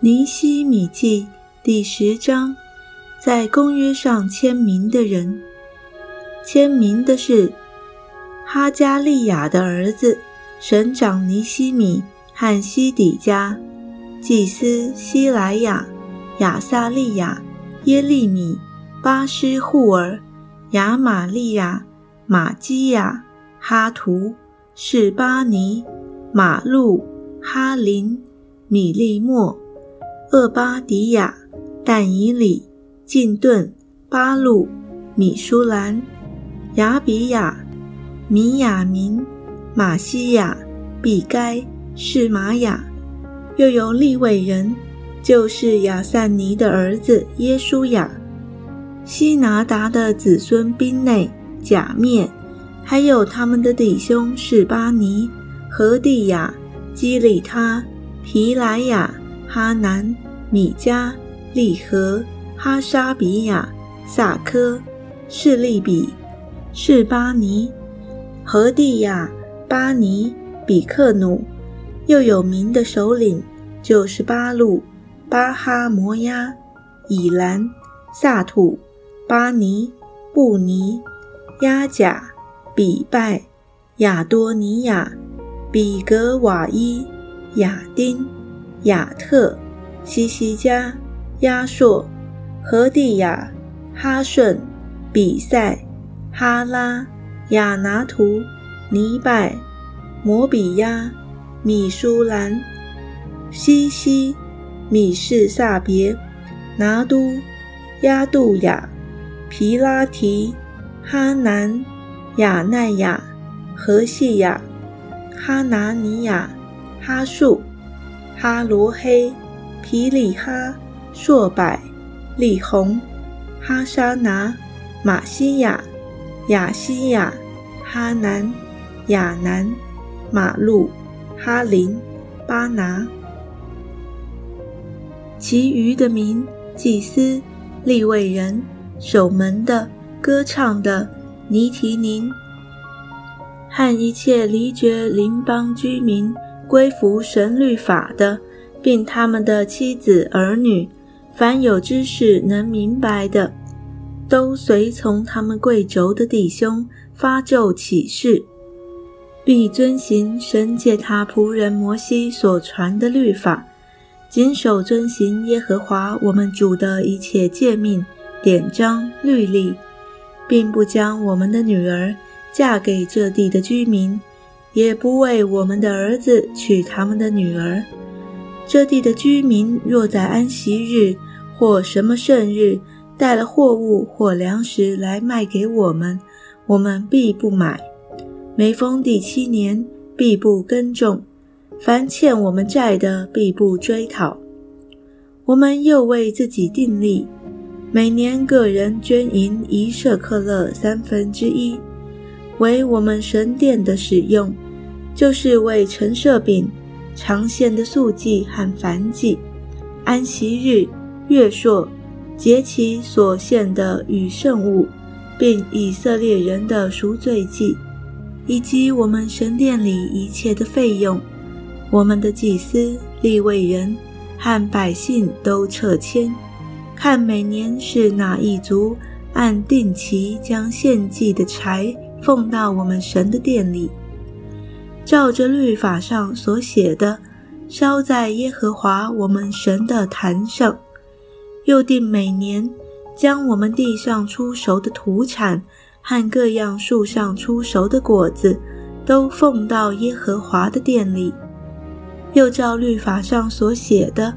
尼西米记第十章，在公约上签名的人，签名的是哈加利亚的儿子省长尼西米和西底家，祭司希莱亚、亚撒利亚、耶利米、巴施户尔、亚玛利亚、玛基亚、哈图、士巴尼、马路、哈林、米利莫。厄巴迪亚、但以里、进顿、巴路、米舒兰、雅比亚、米亚明、马西亚、比该、士玛雅，又有利未人，就是亚散尼的儿子耶稣亚、希拿达的子孙宾内、假面，还有他们的弟兄士巴尼、何地亚、基里他、皮莱亚。哈南、米加、利和、哈沙比亚、萨科、士利比、士巴尼、何地亚、巴尼、比克努，又有名的首领就是巴路、巴哈摩亚、以兰、萨土、巴尼、布尼、亚甲、比拜、亚多尼亚、比格瓦伊、亚丁。亚特、西西加、亚硕、何地亚、哈顺、比赛、哈拉、亚拿图、尼拜、摩比亚、米舒兰、西西、米士萨别、拿都、亚杜亚、皮拉提、哈南、亚奈亚、何西亚、哈拿尼亚、哈树。哈罗黑、皮里哈、硕柏、利红、哈沙拿、马西亚、亚西亚、哈南、亚南、马路、哈林、巴拿，其余的名祭司、利未人、守门的、歌唱的、尼提宁，和一切离绝邻邦居民。归服神律法的，并他们的妻子儿女，凡有知识能明白的，都随从他们贵胄的弟兄发咒起誓，必遵行神借他仆人摩西所传的律法，谨守遵行耶和华我们主的一切诫命、典章、律例，并不将我们的女儿嫁给这地的居民。也不为我们的儿子娶他们的女儿。这地的居民若在安息日或什么圣日带了货物或粮食来卖给我们，我们必不买。每逢第七年，必不耕种。凡欠我们债的，必不追讨。我们又为自己定立，每年个人捐银一舍克勒三分之一。为我们神殿的使用，就是为陈设饼、长线的素祭和燔祭、安息日、月朔、节期所献的与圣物，并以色列人的赎罪祭，以及我们神殿里一切的费用。我们的祭司、立位人和百姓都撤迁，看每年是哪一族按定期将献祭的柴。奉到我们神的殿里，照着律法上所写的，烧在耶和华我们神的坛上。又定每年将我们地上出熟的土产和各样树上出熟的果子，都奉到耶和华的殿里。又照律法上所写的，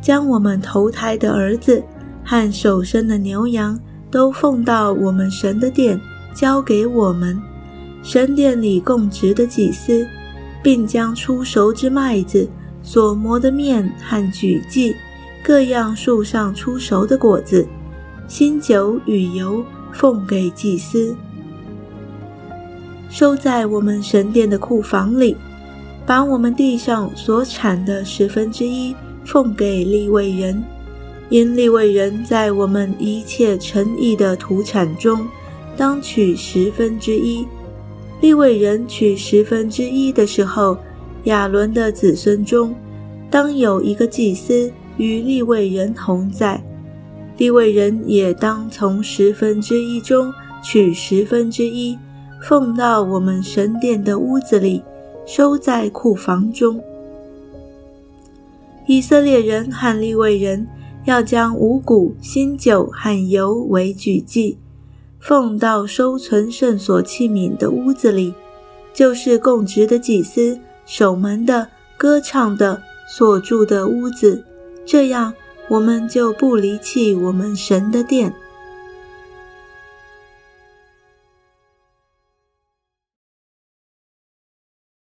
将我们投胎的儿子和首生的牛羊，都奉到我们神的殿。交给我们神殿里供职的祭司，并将出熟之麦子、所磨的面和举祭各样树上出熟的果子、新酒与油奉给祭司，收在我们神殿的库房里。把我们地上所产的十分之一奉给利未人，因利未人在我们一切诚意的土产中。当取十分之一，利未人取十分之一的时候，亚伦的子孙中，当有一个祭司与利未人同在，利未人也当从十分之一中取十分之一，奉到我们神殿的屋子里，收在库房中。以色列人和利未人要将五谷、新酒和油为举祭，奉到收存圣所器皿的屋子里，就是供职的祭司、守门的、歌唱的所住的屋子。这样，我们就不离弃我们神的殿。